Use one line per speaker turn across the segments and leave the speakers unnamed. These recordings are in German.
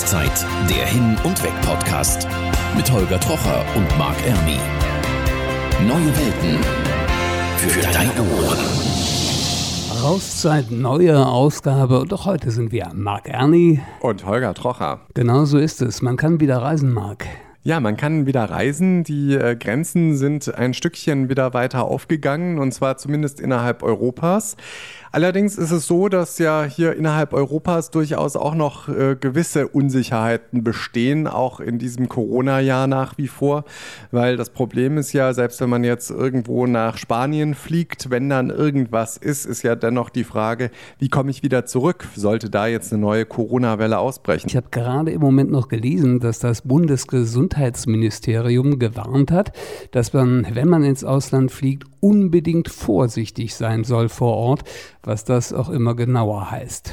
Rauszeit, der Hin- und Weg-Podcast mit Holger Trocher und Marc Ermi. Neue Welten für deine Ohren.
Rauszeit, neue Ausgabe. Und auch heute sind wir Marc Erni.
Und Holger Trocher.
Genau so ist es. Man kann wieder reisen, Marc.
Ja, man kann wieder reisen. Die äh, Grenzen sind ein Stückchen wieder weiter aufgegangen und zwar zumindest innerhalb Europas. Allerdings ist es so, dass ja hier innerhalb Europas durchaus auch noch äh, gewisse Unsicherheiten bestehen, auch in diesem Corona-Jahr nach wie vor, weil das Problem ist ja, selbst wenn man jetzt irgendwo nach Spanien fliegt, wenn dann irgendwas ist, ist ja dennoch die Frage, wie komme ich wieder zurück? Sollte da jetzt eine neue Corona-Welle ausbrechen?
Ich habe gerade im Moment noch gelesen, dass das Bundesgesundheitsministerium gewarnt hat, dass man, wenn man ins Ausland fliegt, unbedingt vorsichtig sein soll vor Ort, was das auch immer genauer heißt.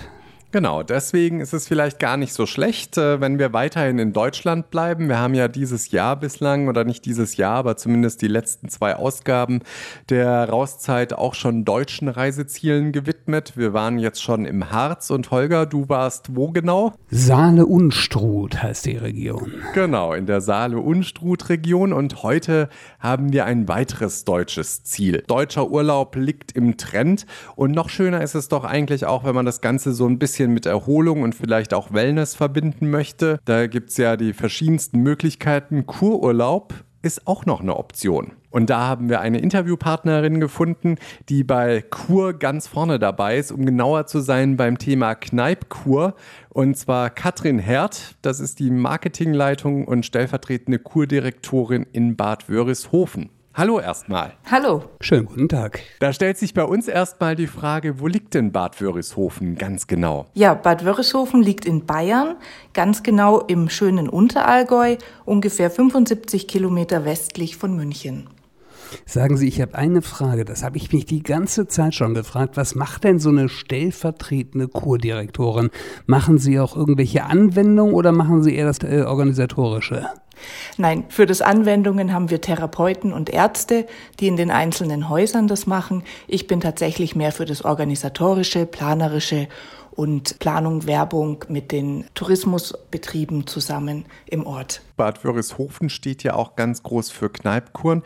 Genau, deswegen ist es vielleicht gar nicht so schlecht, äh, wenn wir weiterhin in Deutschland bleiben. Wir haben ja dieses Jahr bislang, oder nicht dieses Jahr, aber zumindest die letzten zwei Ausgaben der Rauszeit auch schon deutschen Reisezielen gewidmet. Wir waren jetzt schon im Harz und Holger, du warst wo genau?
Saale-Unstrut heißt die Region.
Genau, in der Saale-Unstrut-Region und heute haben wir ein weiteres deutsches Ziel. Deutscher Urlaub liegt im Trend und noch schöner ist es doch eigentlich auch, wenn man das Ganze so ein bisschen bisschen mit Erholung und vielleicht auch Wellness verbinden möchte, da gibt es ja die verschiedensten Möglichkeiten. Kururlaub ist auch noch eine Option. Und da haben wir eine Interviewpartnerin gefunden, die bei Kur ganz vorne dabei ist, um genauer zu sein beim Thema Kneipkur. Und zwar Katrin Hert, das ist die Marketingleitung und stellvertretende Kurdirektorin in Bad Wörishofen. Hallo erstmal.
Hallo.
Schönen guten Tag.
Da stellt sich bei uns erstmal die Frage, wo liegt denn Bad Wörishofen ganz genau?
Ja, Bad Wörishofen liegt in Bayern, ganz genau im schönen Unterallgäu, ungefähr 75 Kilometer westlich von München.
Sagen Sie, ich habe eine Frage, das habe ich mich die ganze Zeit schon gefragt. Was macht denn so eine stellvertretende Kurdirektorin? Machen Sie auch irgendwelche Anwendungen oder machen Sie eher das äh, Organisatorische?
Nein, für das Anwendungen haben wir Therapeuten und Ärzte, die in den einzelnen Häusern das machen. Ich bin tatsächlich mehr für das organisatorische, planerische und Planung, Werbung mit den Tourismusbetrieben zusammen im Ort.
Bad Wörishofen steht ja auch ganz groß für Kneipkuren.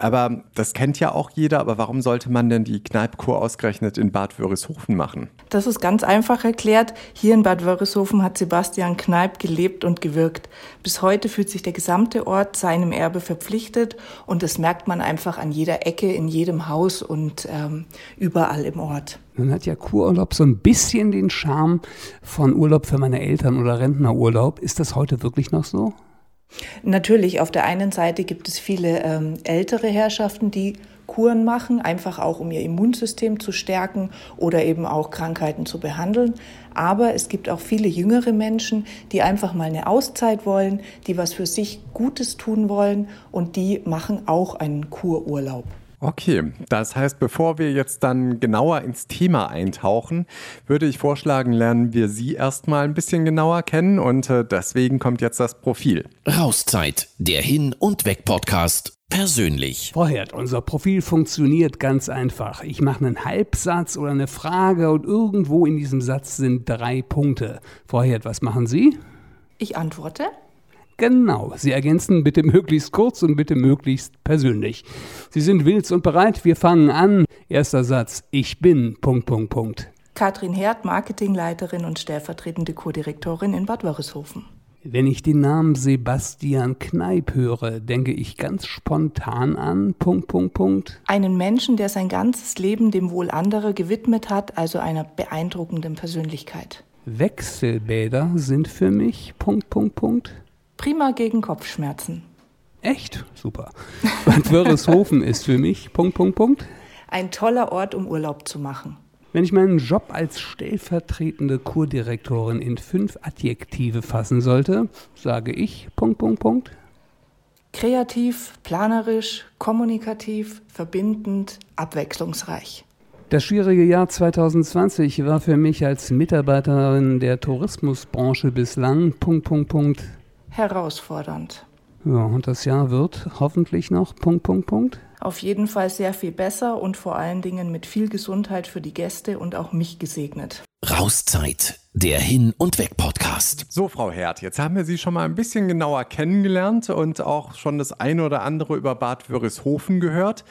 Aber das kennt ja auch jeder. Aber warum sollte man denn die Kneipkur ausgerechnet in Bad Wörishofen machen?
Das ist ganz einfach erklärt. Hier in Bad Wörishofen hat Sebastian Kneip gelebt und gewirkt. Bis heute fühlt sich der gesamte Ort seinem Erbe verpflichtet. Und das merkt man einfach an jeder Ecke, in jedem Haus und ähm, überall im Ort.
Nun hat ja Kururlaub so ein bisschen den Charme von Urlaub für meine Eltern oder Rentnerurlaub. Ist das heute wirklich noch so?
Natürlich, auf der einen Seite gibt es viele ähm, ältere Herrschaften, die Kuren machen, einfach auch um ihr Immunsystem zu stärken oder eben auch Krankheiten zu behandeln. Aber es gibt auch viele jüngere Menschen, die einfach mal eine Auszeit wollen, die was für sich Gutes tun wollen und die machen auch einen Kururlaub.
Okay, das heißt, bevor wir jetzt dann genauer ins Thema eintauchen, würde ich vorschlagen, lernen wir Sie erstmal ein bisschen genauer kennen und äh, deswegen kommt jetzt das Profil.
Rauszeit, der Hin- und Weg-Podcast. Persönlich.
Vorher, unser Profil funktioniert ganz einfach. Ich mache einen Halbsatz oder eine Frage und irgendwo in diesem Satz sind drei Punkte. Vorher, was machen Sie?
Ich antworte.
Genau, Sie ergänzen bitte möglichst kurz und bitte möglichst persönlich. Sie sind willens und bereit, wir fangen an. Erster Satz, ich bin, Punkt, Punkt, Punkt.
Katrin Herd, Marketingleiterin und stellvertretende Co-Direktorin in Bad Wörishofen.
Wenn ich den Namen Sebastian Kneip höre, denke ich ganz spontan an, Punkt, Punkt, Punkt.
Einen Menschen, der sein ganzes Leben dem Wohl anderer gewidmet hat, also einer beeindruckenden Persönlichkeit.
Wechselbäder sind für mich, Punkt, Punkt, Punkt.
Prima gegen Kopfschmerzen.
Echt? Super. Bad Wörishofen ist für mich, Punkt, Punkt, Punkt.
Ein toller Ort, um Urlaub zu machen.
Wenn ich meinen Job als stellvertretende Kurdirektorin in fünf Adjektive fassen sollte, sage ich, Punkt, Punkt, Punkt.
Kreativ, planerisch, kommunikativ, verbindend, abwechslungsreich.
Das schwierige Jahr 2020 war für mich als Mitarbeiterin der Tourismusbranche bislang, Punkt, Punkt, Punkt,
herausfordernd.
Ja, und das Jahr wird hoffentlich noch Punkt, Punkt, Punkt.
Auf jeden Fall sehr viel besser und vor allen Dingen mit viel Gesundheit für die Gäste und auch mich gesegnet.
Rauszeit, der Hin- und Weg-Podcast.
So, Frau Herd, jetzt haben wir Sie schon mal ein bisschen genauer kennengelernt und auch schon das eine oder andere über Bad Wörishofen gehört.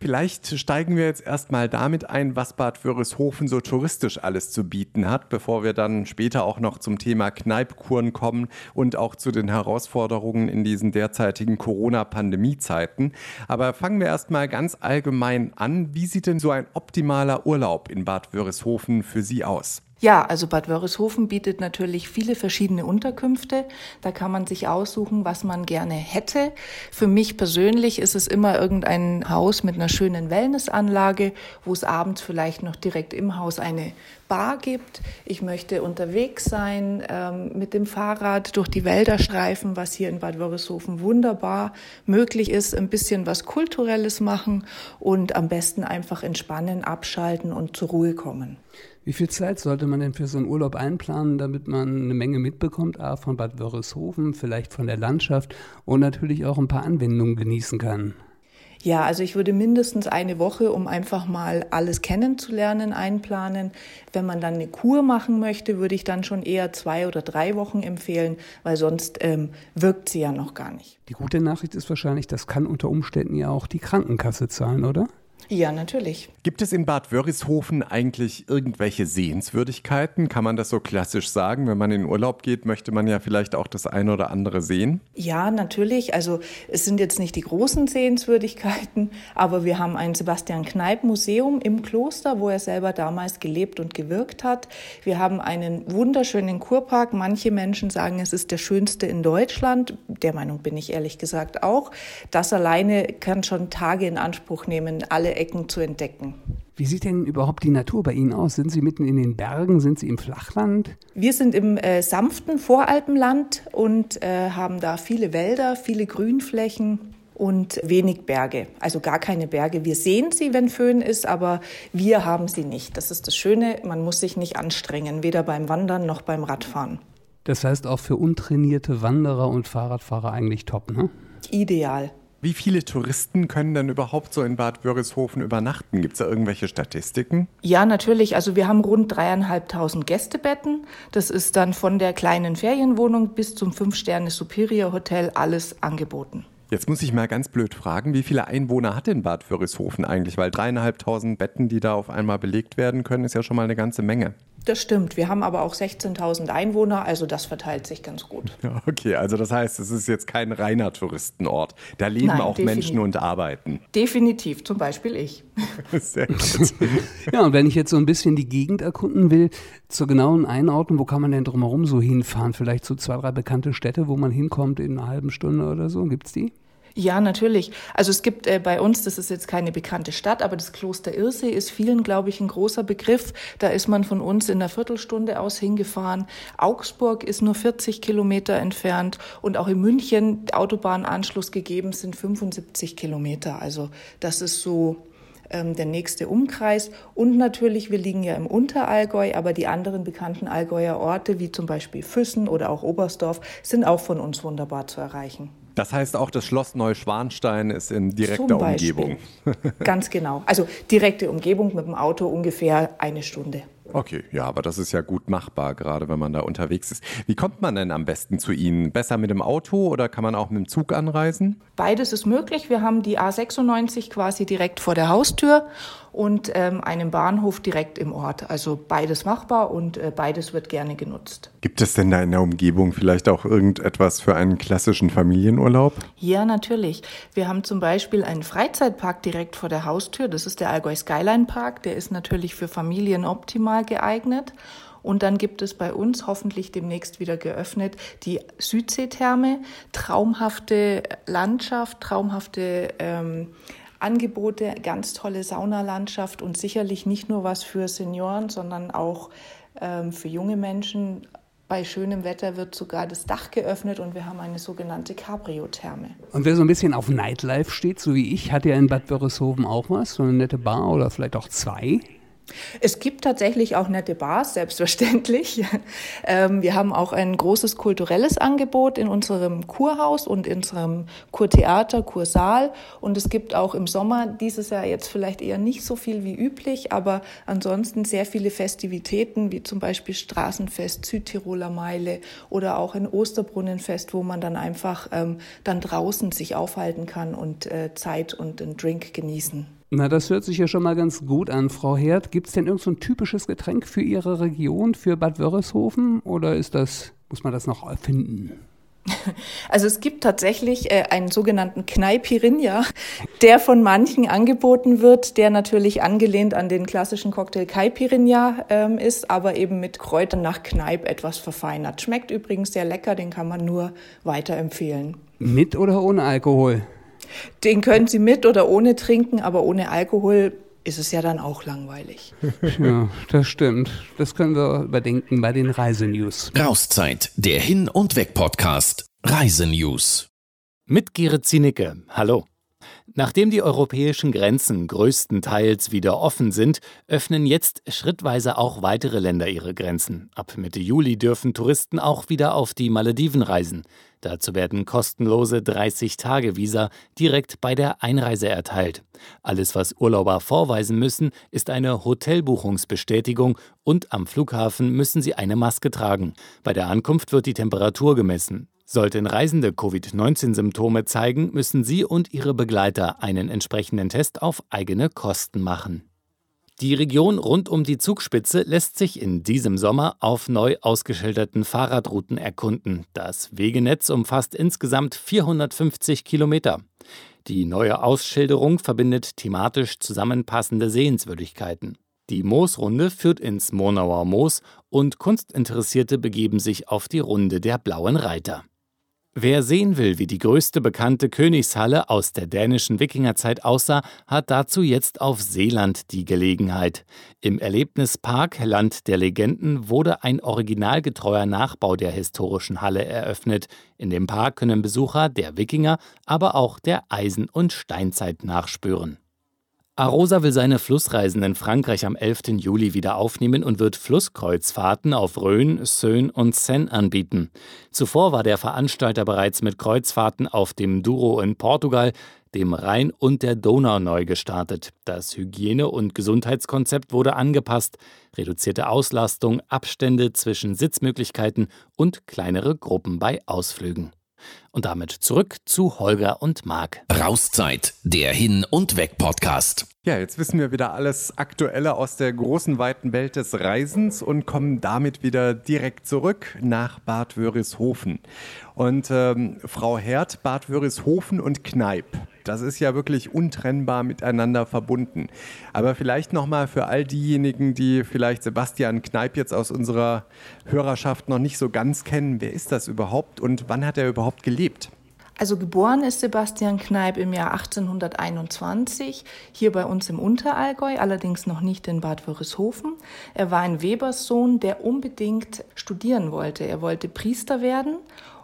Vielleicht steigen wir jetzt erstmal damit ein, was Bad Wörishofen so touristisch alles zu bieten hat, bevor wir dann später auch noch zum Thema Kneipkuren kommen und auch zu den Herausforderungen in diesen derzeitigen Corona-Pandemie-Zeiten. Aber fangen wir erstmal ganz allgemein an. Wie sieht denn so ein optimaler Urlaub in Bad Wörishofen für Sie aus?
Ja, also Bad Wörishofen bietet natürlich viele verschiedene Unterkünfte. Da kann man sich aussuchen, was man gerne hätte. Für mich persönlich ist es immer irgendein Haus mit einer schönen Wellnessanlage, wo es abends vielleicht noch direkt im Haus eine Bar gibt. Ich möchte unterwegs sein, ähm, mit dem Fahrrad durch die Wälder streifen, was hier in Bad Wörishofen wunderbar möglich ist, ein bisschen was Kulturelles machen und am besten einfach entspannen, abschalten und zur Ruhe kommen.
Wie viel Zeit sollte man denn für so einen Urlaub einplanen, damit man eine Menge mitbekommt, A, von Bad Wörishofen, vielleicht von der Landschaft und natürlich auch ein paar Anwendungen genießen kann?
Ja, also ich würde mindestens eine Woche, um einfach mal alles kennenzulernen, einplanen. Wenn man dann eine Kur machen möchte, würde ich dann schon eher zwei oder drei Wochen empfehlen, weil sonst ähm, wirkt sie ja noch gar nicht.
Die gute Nachricht ist wahrscheinlich, das kann unter Umständen ja auch die Krankenkasse zahlen, oder?
Ja, natürlich.
Gibt es in Bad Wörishofen eigentlich irgendwelche Sehenswürdigkeiten? Kann man das so klassisch sagen? Wenn man in Urlaub geht, möchte man ja vielleicht auch das eine oder andere sehen?
Ja, natürlich. Also es sind jetzt nicht die großen Sehenswürdigkeiten, aber wir haben ein Sebastian Kneip Museum im Kloster, wo er selber damals gelebt und gewirkt hat. Wir haben einen wunderschönen Kurpark. Manche Menschen sagen, es ist der schönste in Deutschland. Der Meinung bin ich ehrlich gesagt auch. Das alleine kann schon Tage in Anspruch nehmen, alle Ecken zu entdecken.
Wie sieht denn überhaupt die Natur bei Ihnen aus? Sind Sie mitten in den Bergen? Sind Sie im Flachland?
Wir sind im äh, sanften Voralpenland und äh, haben da viele Wälder, viele Grünflächen und wenig Berge. Also gar keine Berge. Wir sehen sie, wenn Föhn ist, aber wir haben sie nicht. Das ist das Schöne, man muss sich nicht anstrengen, weder beim Wandern noch beim Radfahren.
Das heißt auch für untrainierte Wanderer und Fahrradfahrer eigentlich top, ne?
Ideal.
Wie viele Touristen können denn überhaupt so in Bad Wörishofen übernachten? Gibt es da irgendwelche Statistiken?
Ja, natürlich. Also wir haben rund dreieinhalbtausend Gästebetten. Das ist dann von der kleinen Ferienwohnung bis zum Fünf-Sterne-Superior Hotel alles angeboten.
Jetzt muss ich mal ganz blöd fragen, wie viele Einwohner hat denn Bad Wörishofen eigentlich? Weil dreieinhalbtausend Betten, die da auf einmal belegt werden können, ist ja schon mal eine ganze Menge.
Das stimmt. Wir haben aber auch 16.000 Einwohner, also das verteilt sich ganz gut.
Okay, also das heißt, es ist jetzt kein reiner Touristenort. Da leben
Nein,
auch
definitiv.
Menschen und arbeiten.
Definitiv, zum Beispiel ich.
Sehr gut.
Ja, und wenn ich jetzt so ein bisschen die Gegend erkunden will, zur genauen Einordnung, wo kann man denn drumherum so hinfahren? Vielleicht so zwei, drei bekannte Städte, wo man hinkommt in einer halben Stunde oder so? Gibt's die?
Ja, natürlich. Also es gibt äh, bei uns, das ist jetzt keine bekannte Stadt, aber das Kloster Irsee ist vielen, glaube ich, ein großer Begriff. Da ist man von uns in einer Viertelstunde aus hingefahren. Augsburg ist nur 40 Kilometer entfernt und auch in München Autobahnanschluss gegeben sind 75 Kilometer. Also das ist so ähm, der nächste Umkreis. Und natürlich, wir liegen ja im Unterallgäu, aber die anderen bekannten Allgäuer Orte, wie zum Beispiel Füssen oder auch Oberstdorf, sind auch von uns wunderbar zu erreichen.
Das heißt auch, das Schloss Neuschwanstein ist in direkter. Umgebung.
Ganz genau. Also direkte Umgebung mit dem Auto ungefähr eine Stunde.
Okay, ja, aber das ist ja gut machbar, gerade wenn man da unterwegs ist. Wie kommt man denn am besten zu Ihnen? Besser mit dem Auto oder kann man auch mit dem Zug anreisen?
Beides ist möglich. Wir haben die A96 quasi direkt vor der Haustür und ähm, einen Bahnhof direkt im Ort. Also beides machbar und äh, beides wird gerne genutzt.
Gibt es denn da in der Umgebung vielleicht auch irgendetwas für einen klassischen Familienurlaub?
Ja, natürlich. Wir haben zum Beispiel einen Freizeitpark direkt vor der Haustür. Das ist der Allgäu Skyline Park. Der ist natürlich für Familien optimal geeignet. Und dann gibt es bei uns hoffentlich demnächst wieder geöffnet die Südseetherme. Traumhafte Landschaft, traumhafte ähm, Angebote, ganz tolle Saunalandschaft und sicherlich nicht nur was für Senioren, sondern auch ähm, für junge Menschen. Bei schönem Wetter wird sogar das Dach geöffnet und wir haben eine sogenannte Cabrio-Therme.
Und wer so ein bisschen auf Nightlife steht, so wie ich, hat ja in Bad Wörishofen auch was, so eine nette Bar oder vielleicht auch zwei.
Es gibt tatsächlich auch nette Bars, selbstverständlich. Ähm, wir haben auch ein großes kulturelles Angebot in unserem Kurhaus und in unserem Kurtheater, Kursaal. Und es gibt auch im Sommer dieses Jahr jetzt vielleicht eher nicht so viel wie üblich, aber ansonsten sehr viele Festivitäten, wie zum Beispiel Straßenfest, Südtiroler Meile oder auch ein Osterbrunnenfest, wo man dann einfach ähm, dann draußen sich aufhalten kann und äh, Zeit und einen Drink genießen.
Na, das hört sich ja schon mal ganz gut an, Frau Herd. Gibt es denn irgend so ein typisches Getränk für Ihre Region, für Bad Wörishofen? Oder ist das, muss man das noch erfinden?
Also es gibt tatsächlich äh, einen sogenannten Kneipirinha, der von manchen angeboten wird, der natürlich angelehnt an den klassischen Cocktail Caipirinha ähm, ist, aber eben mit Kräutern nach Kneip etwas verfeinert. Schmeckt übrigens sehr lecker, den kann man nur weiterempfehlen.
Mit oder ohne Alkohol?
Den können Sie mit oder ohne trinken, aber ohne Alkohol ist es ja dann auch langweilig.
Ja, das stimmt. Das können wir überdenken bei den Reisenews.
Rauszeit, der Hin- und Weg-Podcast. Reisenews.
Mit Gerrit Zienicke. Hallo. Nachdem die europäischen Grenzen größtenteils wieder offen sind, öffnen jetzt schrittweise auch weitere Länder ihre Grenzen. Ab Mitte Juli dürfen Touristen auch wieder auf die Malediven reisen. Dazu werden kostenlose 30-Tage-Visa direkt bei der Einreise erteilt. Alles, was Urlauber vorweisen müssen, ist eine Hotelbuchungsbestätigung und am Flughafen müssen sie eine Maske tragen. Bei der Ankunft wird die Temperatur gemessen. Sollten Reisende Covid-19-Symptome zeigen, müssen sie und ihre Begleiter einen entsprechenden Test auf eigene Kosten machen. Die Region rund um die Zugspitze lässt sich in diesem Sommer auf neu ausgeschilderten Fahrradrouten erkunden. Das Wegenetz umfasst insgesamt 450 Kilometer. Die neue Ausschilderung verbindet thematisch zusammenpassende Sehenswürdigkeiten. Die Moosrunde führt ins Monauer Moos und Kunstinteressierte begeben sich auf die Runde der Blauen Reiter. Wer sehen will, wie die größte bekannte Königshalle aus der dänischen Wikingerzeit aussah, hat dazu jetzt auf Seeland die Gelegenheit. Im Erlebnispark Land der Legenden wurde ein originalgetreuer Nachbau der historischen Halle eröffnet. In dem Park können Besucher der Wikinger, aber auch der Eisen- und Steinzeit nachspüren. Arosa will seine Flussreisen in Frankreich am 11. Juli wieder aufnehmen und wird Flusskreuzfahrten auf Rhön, Söhne und Seine anbieten. Zuvor war der Veranstalter bereits mit Kreuzfahrten auf dem Douro in Portugal, dem Rhein und der Donau neu gestartet. Das Hygiene- und Gesundheitskonzept wurde angepasst, reduzierte Auslastung, Abstände zwischen Sitzmöglichkeiten und kleinere Gruppen bei Ausflügen. Und damit zurück zu Holger und Marc.
Rauszeit, der Hin- und Weg-Podcast.
Ja, jetzt wissen wir wieder alles Aktuelle aus der großen, weiten Welt des Reisens und kommen damit wieder direkt zurück nach Bad Wörishofen. Und ähm, Frau Herd, Bad Wörishofen und Kneipp. Das ist ja wirklich untrennbar miteinander verbunden. Aber vielleicht nochmal für all diejenigen, die vielleicht Sebastian Kneipp jetzt aus unserer Hörerschaft noch nicht so ganz kennen. Wer ist das überhaupt und wann hat er überhaupt gelebt?
Also geboren ist Sebastian Kneipp im Jahr 1821 hier bei uns im Unterallgäu, allerdings noch nicht in Bad Wörishofen. Er war ein Weberssohn, der unbedingt studieren wollte. Er wollte Priester werden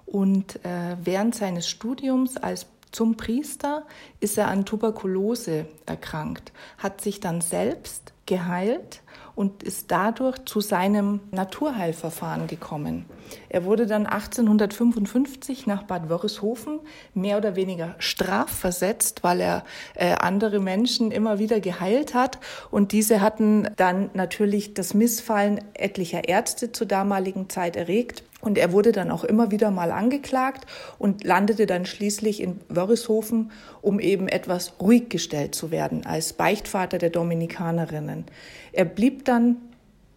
und äh, während seines Studiums als zum Priester ist er an Tuberkulose erkrankt, hat sich dann selbst geheilt und ist dadurch zu seinem Naturheilverfahren gekommen. Er wurde dann 1855 nach Bad Wörishofen mehr oder weniger strafversetzt, weil er äh, andere Menschen immer wieder geheilt hat. Und diese hatten dann natürlich das Missfallen etlicher Ärzte zur damaligen Zeit erregt. Und er wurde dann auch immer wieder mal angeklagt und landete dann schließlich in Wörishofen, um eben etwas ruhig gestellt zu werden als Beichtvater der Dominikanerinnen. Er blieb dann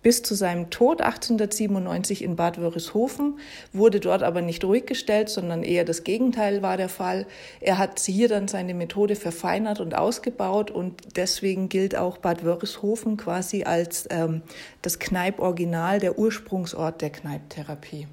bis zu seinem Tod 1897 in Bad Wörishofen, wurde dort aber nicht ruhig gestellt, sondern eher das Gegenteil war der Fall. Er hat hier dann seine Methode verfeinert und ausgebaut und deswegen gilt auch Bad Wörishofen quasi als ähm, das Kneipp-Original, der Ursprungsort der Kneipptherapie.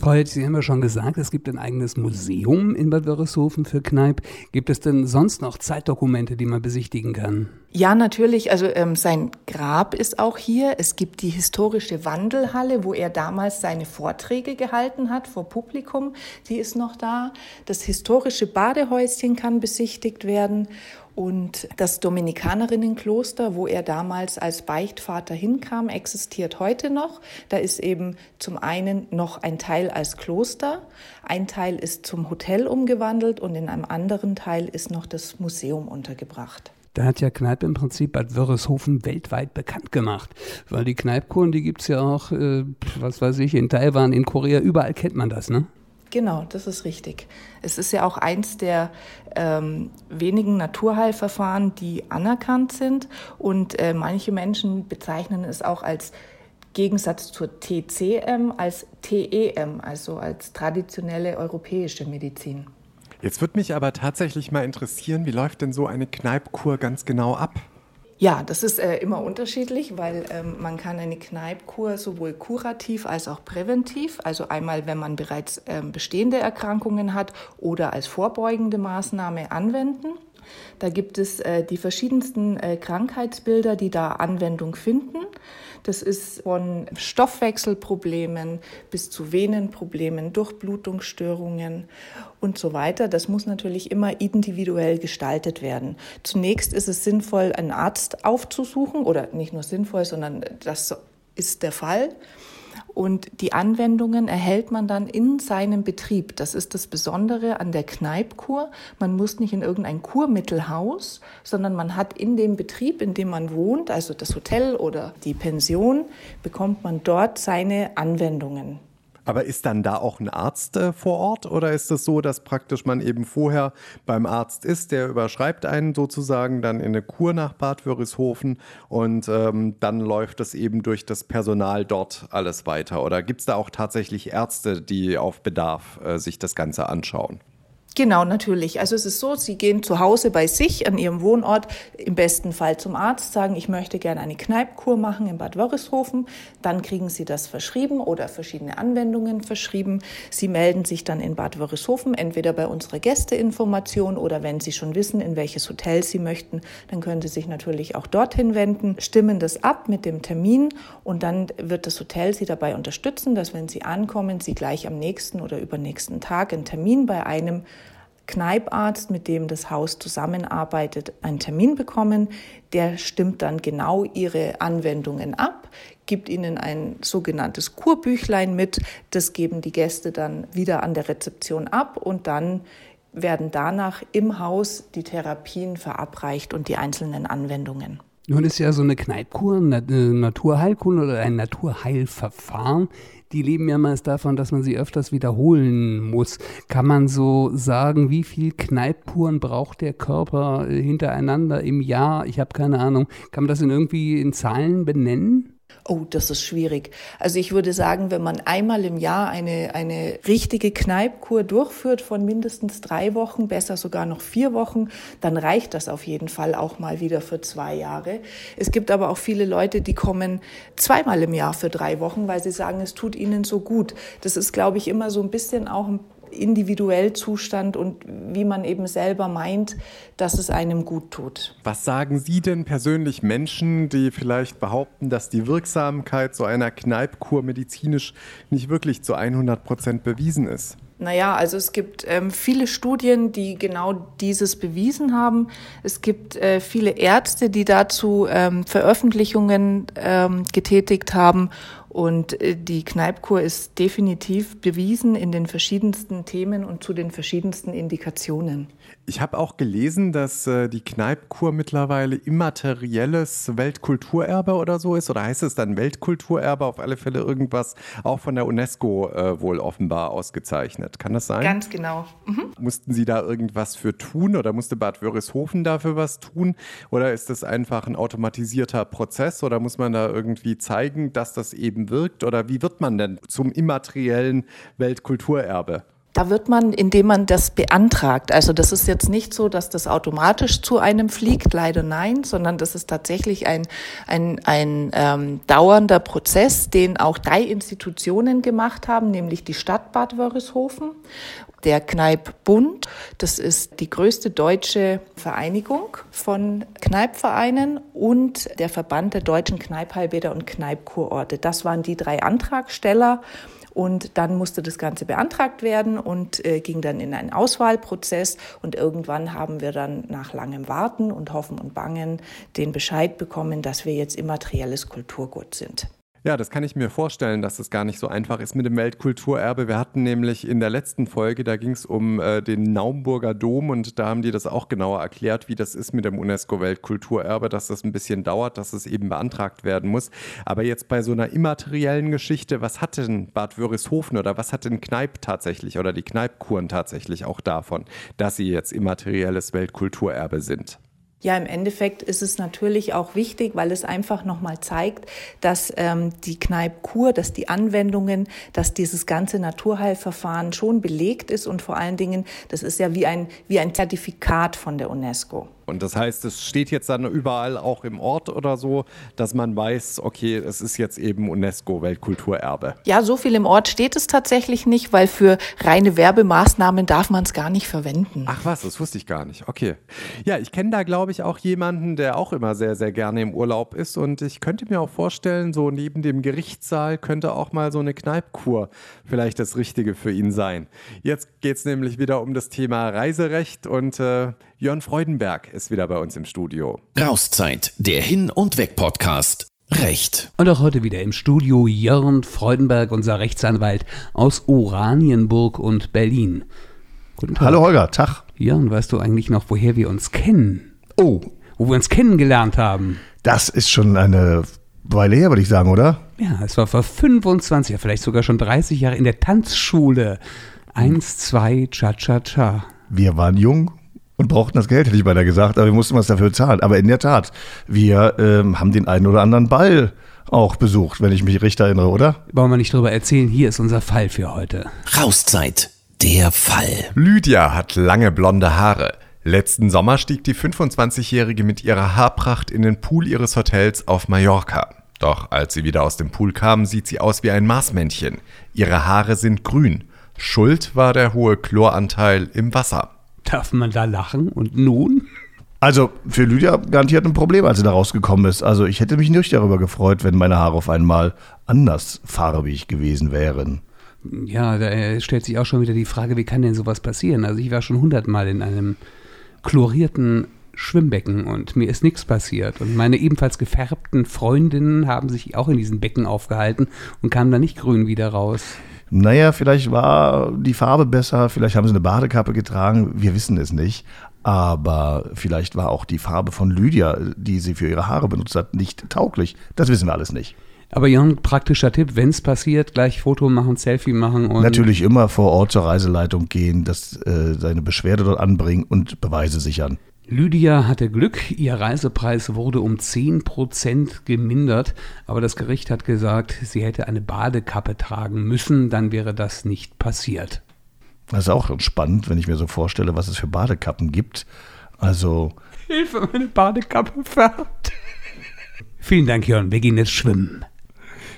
Frau Held, Sie haben ja schon gesagt, es gibt ein eigenes Museum in Bad Wörishofen für Kneipp. Gibt es denn sonst noch Zeitdokumente, die man besichtigen kann?
Ja, natürlich. Also ähm, sein Grab ist auch hier. Es gibt die historische Wandelhalle, wo er damals seine Vorträge gehalten hat vor Publikum. Die ist noch da. Das historische Badehäuschen kann besichtigt werden. Und das Dominikanerinnenkloster, wo er damals als Beichtvater hinkam, existiert heute noch. Da ist eben zum einen noch ein Teil als Kloster, ein Teil ist zum Hotel umgewandelt und in einem anderen Teil ist noch das Museum untergebracht.
Da hat ja Kneipp im Prinzip Bad Wörishofen weltweit bekannt gemacht. Weil die Kneipkuren, die gibt es ja auch, äh, was weiß ich, in Taiwan, in Korea, überall kennt man das, ne?
Genau, das ist richtig. Es ist ja auch eins der ähm, wenigen Naturheilverfahren, die anerkannt sind. Und äh, manche Menschen bezeichnen es auch als Gegensatz zur TCM als TEM, also als traditionelle europäische Medizin.
Jetzt würde mich aber tatsächlich mal interessieren, wie läuft denn so eine Kneipkur ganz genau ab?
Ja, das ist äh, immer unterschiedlich, weil ähm, man kann eine Kneipkur sowohl kurativ als auch präventiv, also einmal, wenn man bereits ähm, bestehende Erkrankungen hat oder als vorbeugende Maßnahme anwenden. Da gibt es äh, die verschiedensten äh, Krankheitsbilder, die da Anwendung finden. Das ist von Stoffwechselproblemen bis zu Venenproblemen, Durchblutungsstörungen und so weiter. Das muss natürlich immer individuell gestaltet werden. Zunächst ist es sinnvoll, einen Arzt aufzusuchen oder nicht nur sinnvoll, sondern das ist der Fall. Und die Anwendungen erhält man dann in seinem Betrieb. Das ist das Besondere an der Kneipkur. Man muss nicht in irgendein Kurmittelhaus, sondern man hat in dem Betrieb, in dem man wohnt, also das Hotel oder die Pension, bekommt man dort seine Anwendungen.
Aber ist dann da auch ein Arzt äh, vor Ort oder ist es das so, dass praktisch man eben vorher beim Arzt ist, der überschreibt einen sozusagen dann in eine Kur nach Bad Wörishofen und ähm, dann läuft es eben durch das Personal dort alles weiter? Oder gibt es da auch tatsächlich Ärzte, die auf Bedarf äh, sich das Ganze anschauen?
Genau, natürlich. Also es ist so, Sie gehen zu Hause bei sich an Ihrem Wohnort, im besten Fall zum Arzt, sagen, ich möchte gerne eine Kneipkur machen in Bad Wörishofen. Dann kriegen Sie das verschrieben oder verschiedene Anwendungen verschrieben. Sie melden sich dann in Bad Wörishofen, entweder bei unserer Gästeinformation oder wenn Sie schon wissen, in welches Hotel Sie möchten, dann können Sie sich natürlich auch dorthin wenden, stimmen das ab mit dem Termin und dann wird das Hotel Sie dabei unterstützen, dass wenn Sie ankommen, Sie gleich am nächsten oder übernächsten Tag einen Termin bei einem Kneiparzt, mit dem das Haus zusammenarbeitet, einen Termin bekommen. Der stimmt dann genau ihre Anwendungen ab, gibt ihnen ein sogenanntes Kurbüchlein mit. Das geben die Gäste dann wieder an der Rezeption ab und dann werden danach im Haus die Therapien verabreicht und die einzelnen Anwendungen.
Nun ist ja so eine Kneipkur, eine Naturheilkunde oder ein Naturheilverfahren die leben ja meist davon, dass man sie öfters wiederholen muss. Kann man so sagen, wie viel Kneippuren braucht der Körper äh, hintereinander im Jahr? Ich habe keine Ahnung. Kann man das in irgendwie in Zahlen benennen?
Oh, das ist schwierig. Also ich würde sagen, wenn man einmal im Jahr eine, eine richtige Kneipkur durchführt von mindestens drei Wochen, besser sogar noch vier Wochen, dann reicht das auf jeden Fall auch mal wieder für zwei Jahre. Es gibt aber auch viele Leute, die kommen zweimal im Jahr für drei Wochen, weil sie sagen, es tut ihnen so gut. Das ist, glaube ich, immer so ein bisschen auch ein individuell Zustand und wie man eben selber meint, dass es einem gut tut.
Was sagen Sie denn persönlich Menschen, die vielleicht behaupten, dass die Wirksamkeit so einer Kneipkur medizinisch nicht wirklich zu 100 Prozent bewiesen ist?
Naja, also es gibt ähm, viele Studien, die genau dieses bewiesen haben. Es gibt äh, viele Ärzte, die dazu ähm, Veröffentlichungen ähm, getätigt haben und äh, die Kneipkur ist definitiv bewiesen in den verschiedensten Themen und zu den verschiedensten Indikationen.
Ich habe auch gelesen, dass äh, die Kneipkur mittlerweile immaterielles Weltkulturerbe oder so ist. Oder heißt es dann Weltkulturerbe? Auf alle Fälle irgendwas auch von der UNESCO äh, wohl offenbar ausgezeichnet. Kann das sein?
Ganz genau.
Mhm. Mussten Sie da irgendwas für tun oder musste Bad Wörishofen dafür was tun? Oder ist das einfach ein automatisierter Prozess oder muss man da irgendwie zeigen, dass das eben wirkt? Oder wie wird man denn zum immateriellen Weltkulturerbe?
Da wird man, indem man das beantragt. Also das ist jetzt nicht so, dass das automatisch zu einem fliegt, leider nein, sondern das ist tatsächlich ein, ein, ein ähm, dauernder Prozess, den auch drei Institutionen gemacht haben, nämlich die Stadt Bad Wörishofen, der Kneippbund. Das ist die größte deutsche Vereinigung von Kneipvereinen und der Verband der deutschen Kneipheilbäder und Kneipkurorte. Das waren die drei Antragsteller. Und dann musste das Ganze beantragt werden und äh, ging dann in einen Auswahlprozess. Und irgendwann haben wir dann nach langem Warten und Hoffen und Bangen den Bescheid bekommen, dass wir jetzt immaterielles Kulturgut sind.
Ja, das kann ich mir vorstellen, dass es gar nicht so einfach ist mit dem Weltkulturerbe. Wir hatten nämlich in der letzten Folge, da ging es um äh, den Naumburger Dom und da haben die das auch genauer erklärt, wie das ist mit dem UNESCO-Weltkulturerbe, dass das ein bisschen dauert, dass es eben beantragt werden muss. Aber jetzt bei so einer immateriellen Geschichte, was hat denn Bad Wörishofen oder was hat denn Kneipp tatsächlich oder die Kneippkuren tatsächlich auch davon, dass sie jetzt immaterielles Weltkulturerbe sind?
Ja, im Endeffekt ist es natürlich auch wichtig, weil es einfach nochmal zeigt, dass ähm, die Kneippkur, dass die Anwendungen, dass dieses ganze Naturheilverfahren schon belegt ist und vor allen Dingen, das ist ja wie ein, wie ein Zertifikat von der UNESCO.
Und das heißt, es steht jetzt dann überall auch im Ort oder so, dass man weiß, okay, es ist jetzt eben UNESCO-Weltkulturerbe.
Ja, so viel im Ort steht es tatsächlich nicht, weil für reine Werbemaßnahmen darf man es gar nicht verwenden.
Ach was, das wusste ich gar nicht. Okay. Ja, ich kenne da, glaube ich, auch jemanden, der auch immer sehr, sehr gerne im Urlaub ist. Und ich könnte mir auch vorstellen, so neben dem Gerichtssaal könnte auch mal so eine Kneipkur vielleicht das Richtige für ihn sein. Jetzt geht es nämlich wieder um das Thema Reiserecht und äh, Jörn Freudenberg ist wieder bei uns im Studio.
Rauszeit, der Hin- und Weg-Podcast. Recht.
Und auch heute wieder im Studio Jörn Freudenberg, unser Rechtsanwalt aus Oranienburg und Berlin.
Guten Tag. Hallo Holger, Tag.
Jörn, weißt du eigentlich noch, woher wir uns kennen?
Oh.
Wo wir uns kennengelernt haben?
Das ist schon eine Weile her, würde ich sagen, oder?
Ja, es war vor 25, vielleicht sogar schon 30 Jahren in der Tanzschule. Eins, zwei, cha-cha-cha.
Wir waren jung und brauchten das Geld, hätte ich beinahe gesagt, aber wir mussten was dafür zahlen. Aber in der Tat, wir ähm, haben den einen oder anderen Ball auch besucht, wenn ich mich richtig erinnere, oder?
Wollen wir nicht drüber erzählen, hier ist unser Fall für heute.
Rauszeit, der Fall.
Lydia hat lange blonde Haare. Letzten Sommer stieg die 25-Jährige mit ihrer Haarpracht in den Pool ihres Hotels auf Mallorca. Doch als sie wieder aus dem Pool kam, sieht sie aus wie ein Marsmännchen. Ihre Haare sind grün. Schuld war der hohe Chloranteil im Wasser.
Darf man da lachen? Und nun?
Also für Lydia garantiert ein Problem, als sie da rausgekommen ist. Also ich hätte mich nicht darüber gefreut, wenn meine Haare auf einmal anders farbig gewesen wären.
Ja, da stellt sich auch schon wieder die Frage, wie kann denn sowas passieren? Also ich war schon hundertmal in einem chlorierten Schwimmbecken und mir ist nichts passiert. Und meine ebenfalls gefärbten Freundinnen haben sich auch in diesen Becken aufgehalten und kamen da nicht grün wieder raus.
Naja, vielleicht war die Farbe besser, vielleicht haben sie eine Badekappe getragen, wir wissen es nicht. Aber vielleicht war auch die Farbe von Lydia, die sie für ihre Haare benutzt hat, nicht tauglich. Das wissen wir alles nicht.
Aber Jan, praktischer Tipp, wenn es passiert, gleich Foto machen, Selfie machen und.
Natürlich immer vor Ort zur Reiseleitung gehen, das, äh, seine Beschwerde dort anbringen und Beweise sichern.
Lydia hatte Glück, ihr Reisepreis wurde um 10% gemindert, aber das Gericht hat gesagt, sie hätte eine Badekappe tragen müssen, dann wäre das nicht passiert.
Das ist auch spannend, wenn ich mir so vorstelle, was es für Badekappen gibt. Also.
Hilfe, meine Badekappe färbt. Vielen Dank, Jörn. Wir gehen jetzt schwimmen.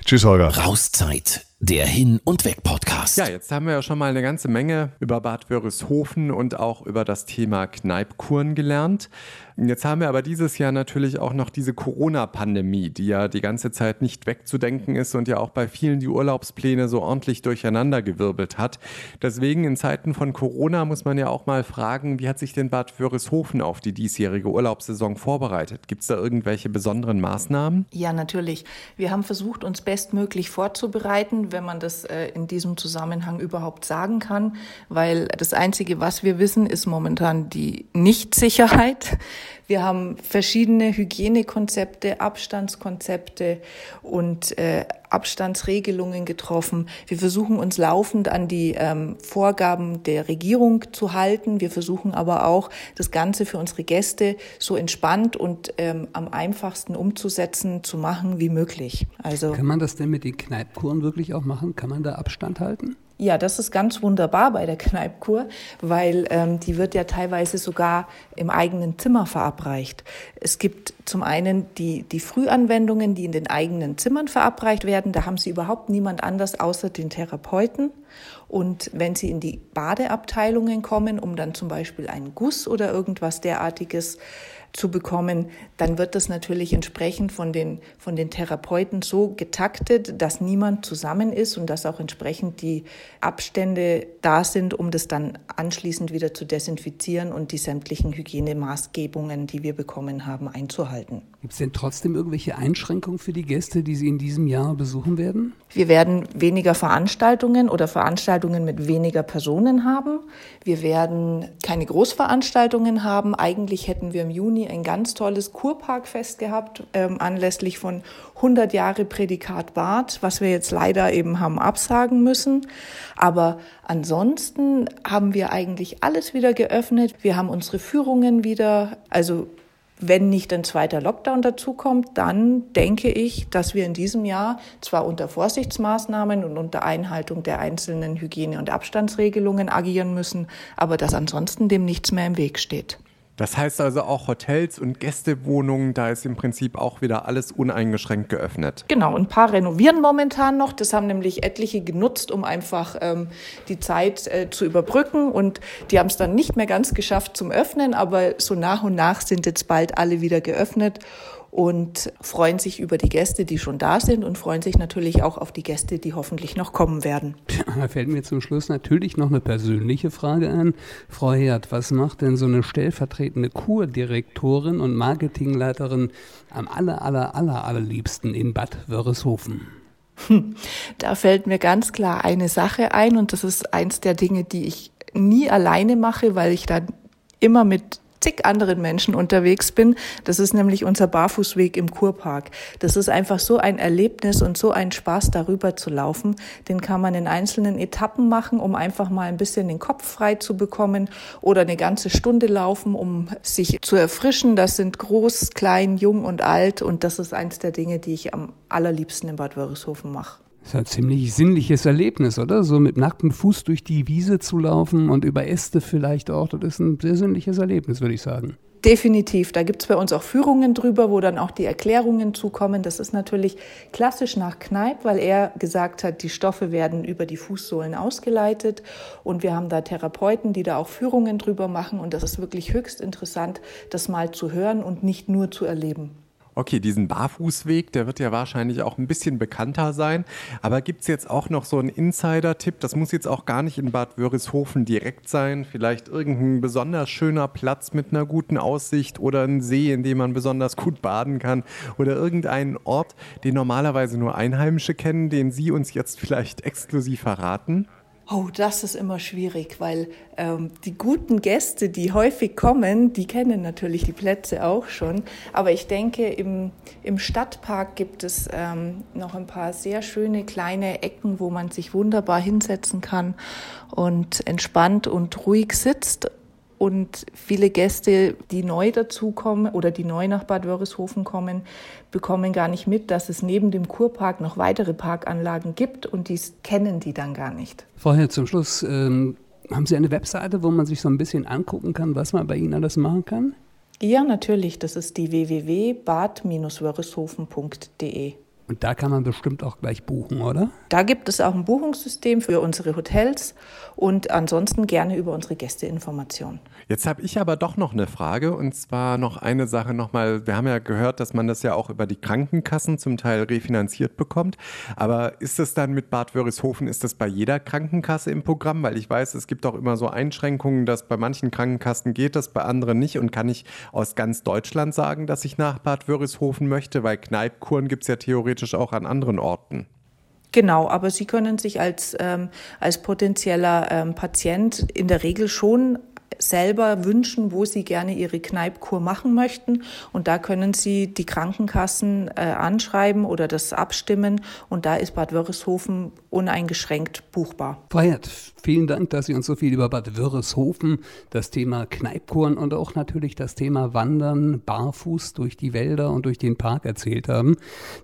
Tschüss, Holger.
Rauszeit, der Hin- und Weg-Podcast.
Ja, jetzt haben wir ja schon mal eine ganze Menge über Bad Wörishofen und auch über das Thema Kneipkuren gelernt. Jetzt haben wir aber dieses Jahr natürlich auch noch diese Corona-Pandemie, die ja die ganze Zeit nicht wegzudenken ist und ja auch bei vielen die Urlaubspläne so ordentlich durcheinandergewirbelt hat. Deswegen in Zeiten von Corona muss man ja auch mal fragen, wie hat sich denn Bad Wörishofen auf die diesjährige Urlaubssaison vorbereitet? Gibt es da irgendwelche besonderen Maßnahmen?
Ja, natürlich. Wir haben versucht, uns bestmöglich vorzubereiten, wenn man das äh, in diesem Zusammenhang überhaupt sagen kann, weil das Einzige, was wir wissen, ist momentan die Nichtsicherheit. Wir haben verschiedene Hygienekonzepte, Abstandskonzepte und äh, Abstandsregelungen getroffen. Wir versuchen uns laufend an die ähm, Vorgaben der Regierung zu halten. Wir versuchen aber auch, das Ganze für unsere Gäste so entspannt und ähm, am einfachsten umzusetzen, zu machen wie möglich.
Also Kann man das denn mit den Kneipkuren wirklich auch machen? Kann man da Abstand halten?
Ja, das ist ganz wunderbar bei der Kneipkur, weil ähm, die wird ja teilweise sogar im eigenen Zimmer verabreicht. Es gibt zum einen die, die Frühanwendungen, die in den eigenen Zimmern verabreicht werden. Da haben sie überhaupt niemand anders außer den Therapeuten. Und wenn Sie in die Badeabteilungen kommen, um dann zum Beispiel einen Guss oder irgendwas derartiges zu bekommen, dann wird das natürlich entsprechend von den, von den Therapeuten so getaktet, dass niemand zusammen ist und dass auch entsprechend die Abstände da sind, um das dann anschließend wieder zu desinfizieren und die sämtlichen Hygienemaßgebungen, die wir bekommen haben, einzuhalten.
Gibt es denn trotzdem irgendwelche Einschränkungen für die Gäste, die Sie in diesem Jahr besuchen werden?
Wir werden weniger Veranstaltungen oder Veranstaltungen mit weniger Personen haben. Wir werden keine Großveranstaltungen haben. Eigentlich hätten wir im Juni ein ganz tolles Kurparkfest gehabt, ähm, anlässlich von 100 Jahre Prädikat Bad, was wir jetzt leider eben haben absagen müssen. Aber ansonsten haben wir eigentlich alles wieder geöffnet. Wir haben unsere Führungen wieder, also wenn nicht ein zweiter Lockdown dazukommt, dann denke ich, dass wir in diesem Jahr zwar unter Vorsichtsmaßnahmen und unter Einhaltung der einzelnen Hygiene- und Abstandsregelungen agieren müssen, aber dass ansonsten dem nichts mehr im Weg steht.
Das heißt also auch Hotels und Gästewohnungen, da ist im Prinzip auch wieder alles uneingeschränkt geöffnet.
Genau, ein paar renovieren momentan noch. Das haben nämlich etliche genutzt, um einfach ähm, die Zeit äh, zu überbrücken. Und die haben es dann nicht mehr ganz geschafft zum Öffnen, aber so nach und nach sind jetzt bald alle wieder geöffnet und freuen sich über die Gäste, die schon da sind und freuen sich natürlich auch auf die Gäste, die hoffentlich noch kommen werden.
Da fällt mir zum Schluss natürlich noch eine persönliche Frage an. Frau Herd, was macht denn so eine stellvertretende Kurdirektorin und Marketingleiterin am aller, aller, aller, allerliebsten in Bad Wörishofen?
Da fällt mir ganz klar eine Sache ein und das ist eins der Dinge, die ich nie alleine mache, weil ich dann immer mit zig anderen Menschen unterwegs bin. Das ist nämlich unser Barfußweg im Kurpark. Das ist einfach so ein Erlebnis und so ein Spaß, darüber zu laufen. Den kann man in einzelnen Etappen machen, um einfach mal ein bisschen den Kopf frei zu bekommen oder eine ganze Stunde laufen, um sich zu erfrischen. Das sind groß, klein, jung und alt und das ist eins der Dinge, die ich am allerliebsten in Bad Wörishofen mache.
Ist ein ziemlich sinnliches Erlebnis, oder? So mit nacktem Fuß durch die Wiese zu laufen und über Äste vielleicht auch. Das ist ein sehr sinnliches Erlebnis, würde ich sagen.
Definitiv. Da gibt's bei uns auch Führungen drüber, wo dann auch die Erklärungen zukommen. Das ist natürlich klassisch nach Kneipp, weil er gesagt hat, die Stoffe werden über die Fußsohlen ausgeleitet. Und wir haben da Therapeuten, die da auch Führungen drüber machen. Und das ist wirklich höchst interessant, das mal zu hören und nicht nur zu erleben.
Okay, diesen Barfußweg, der wird ja wahrscheinlich auch ein bisschen bekannter sein. Aber gibt es jetzt auch noch so einen Insider-Tipp? Das muss jetzt auch gar nicht in Bad Wörishofen direkt sein. Vielleicht irgendein besonders schöner Platz mit einer guten Aussicht oder ein See, in dem man besonders gut baden kann. Oder irgendeinen Ort, den normalerweise nur Einheimische kennen, den Sie uns jetzt vielleicht exklusiv verraten?
Oh, das ist immer schwierig, weil ähm, die guten Gäste, die häufig kommen, die kennen natürlich die Plätze auch schon. Aber ich denke, im, im Stadtpark gibt es ähm, noch ein paar sehr schöne kleine Ecken, wo man sich wunderbar hinsetzen kann und entspannt und ruhig sitzt und viele Gäste, die neu dazukommen oder die neu nach Bad Wörishofen kommen, bekommen gar nicht mit, dass es neben dem Kurpark noch weitere Parkanlagen gibt und dies kennen die dann gar nicht.
Vorher zum Schluss, ähm, haben Sie eine Webseite, wo man sich so ein bisschen angucken kann, was man bei Ihnen alles machen kann?
Ja, natürlich. Das ist die www.bad-wörishofen.de.
Und da kann man bestimmt auch gleich buchen, oder?
Da gibt es auch ein Buchungssystem für unsere Hotels und ansonsten gerne über unsere Gästeinformation.
Jetzt habe ich aber doch noch eine Frage und zwar noch eine Sache nochmal. Wir haben ja gehört, dass man das ja auch über die Krankenkassen zum Teil refinanziert bekommt. Aber ist das dann mit Bad Wörishofen, ist das bei jeder Krankenkasse im Programm? Weil ich weiß, es gibt auch immer so Einschränkungen, dass bei manchen Krankenkassen geht das, bei anderen nicht. Und kann ich aus ganz Deutschland sagen, dass ich nach Bad Wörishofen möchte? Weil Kneipkuren gibt es ja theoretisch auch an anderen Orten.
Genau, aber Sie können sich als, ähm, als potenzieller ähm, Patient in der Regel schon selber wünschen, wo sie gerne ihre Kneipkur machen möchten. Und da können sie die Krankenkassen äh, anschreiben oder das abstimmen. Und da ist Bad Wörishofen uneingeschränkt buchbar.
Freiheit, vielen Dank, dass Sie uns so viel über Bad Wörishofen, das Thema Kneipkuren und auch natürlich das Thema Wandern barfuß durch die Wälder und durch den Park erzählt haben.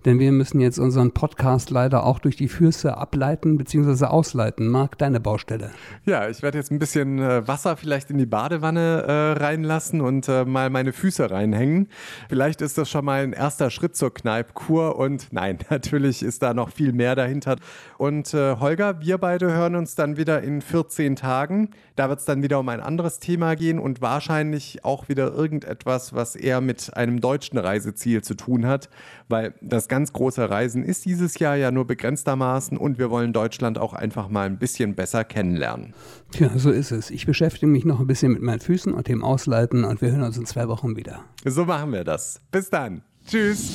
Denn wir müssen jetzt unseren Podcast leider auch durch die Fürste ableiten bzw. ausleiten. Marc, deine Baustelle.
Ja, ich werde jetzt ein bisschen äh, Wasser vielleicht in die Badewanne äh, reinlassen und äh, mal meine Füße reinhängen. Vielleicht ist das schon mal ein erster Schritt zur Kneipkur und nein, natürlich ist da noch viel mehr dahinter. Und äh, Holger, wir beide hören uns dann wieder in 14 Tagen. Da wird es dann wieder um ein anderes Thema gehen und wahrscheinlich auch wieder irgendetwas, was eher mit einem deutschen Reiseziel zu tun hat, weil das ganz große Reisen ist dieses Jahr ja nur begrenztermaßen und wir wollen Deutschland auch einfach mal ein bisschen besser kennenlernen.
Tja, so ist es. Ich beschäftige mich noch ein bisschen mit meinen Füßen und dem Ausleiten und wir hören uns in zwei Wochen wieder.
So machen wir das. Bis dann. Tschüss.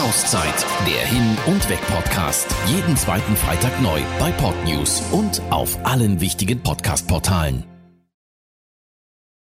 Rauszeit, der Hin- und Weg-Podcast. Jeden zweiten Freitag neu bei Podnews und auf allen wichtigen Podcast-Portalen.